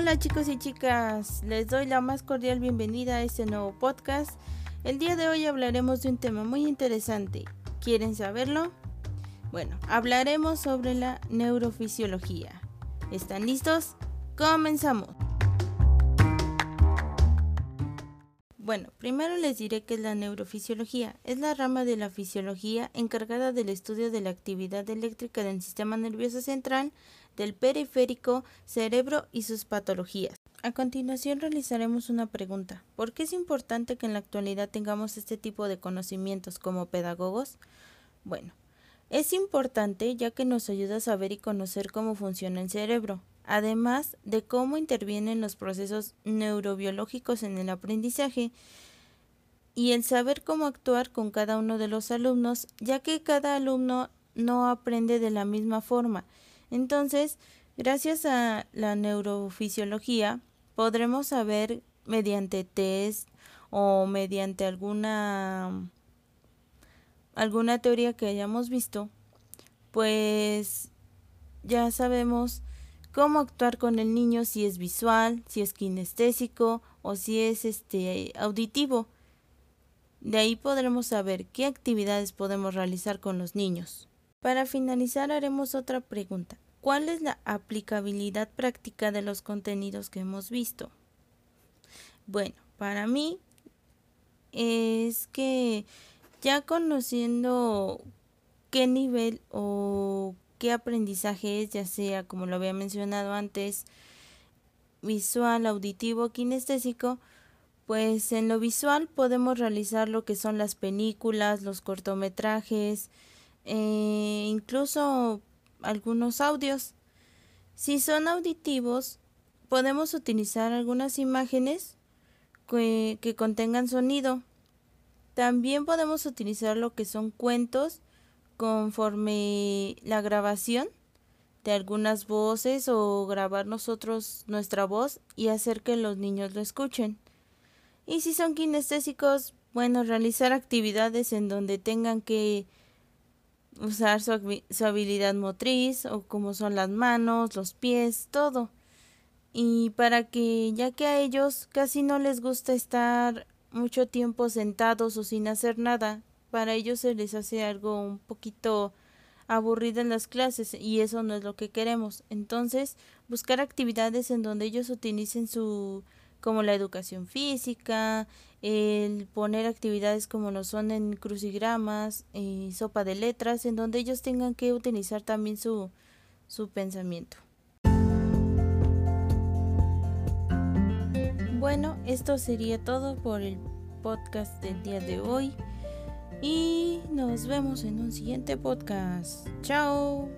Hola chicos y chicas, les doy la más cordial bienvenida a este nuevo podcast. El día de hoy hablaremos de un tema muy interesante. ¿Quieren saberlo? Bueno, hablaremos sobre la neurofisiología. ¿Están listos? Comenzamos. Bueno, primero les diré que es la neurofisiología. Es la rama de la fisiología encargada del estudio de la actividad eléctrica del sistema nervioso central, del periférico, cerebro y sus patologías. A continuación realizaremos una pregunta. ¿Por qué es importante que en la actualidad tengamos este tipo de conocimientos como pedagogos? Bueno, es importante ya que nos ayuda a saber y conocer cómo funciona el cerebro, además de cómo intervienen los procesos neurobiológicos en el aprendizaje y el saber cómo actuar con cada uno de los alumnos, ya que cada alumno no aprende de la misma forma. Entonces, gracias a la neurofisiología, podremos saber mediante test o mediante alguna alguna teoría que hayamos visto, pues ya sabemos cómo actuar con el niño si es visual, si es kinestésico o si es este auditivo. De ahí podremos saber qué actividades podemos realizar con los niños. Para finalizar haremos otra pregunta. ¿Cuál es la aplicabilidad práctica de los contenidos que hemos visto? Bueno, para mí es que ya conociendo qué nivel o qué aprendizaje es, ya sea como lo había mencionado antes, visual, auditivo, kinestésico, pues en lo visual podemos realizar lo que son las películas, los cortometrajes, e incluso algunos audios. Si son auditivos, podemos utilizar algunas imágenes que, que, contengan sonido. También podemos utilizar lo que son cuentos conforme la grabación de algunas voces o grabar nosotros nuestra voz y hacer que los niños lo escuchen. Y si son kinestésicos, bueno, realizar actividades en donde tengan que usar su, habilidad motriz o como son las manos, los pies, todo. Y para que, ya que a ellos casi no les gusta estar mucho tiempo sentados o sin hacer nada, para ellos se les hace algo un poquito aburrido en las clases y eso no es lo que queremos. Entonces, buscar actividades en donde ellos utilicen su como la educación física, el poner actividades como lo son en crucigramas y sopa de letras, en donde ellos tengan que utilizar también su, su pensamiento. Bueno, esto sería todo por el podcast del día de hoy y nos vemos en un siguiente podcast. Chao.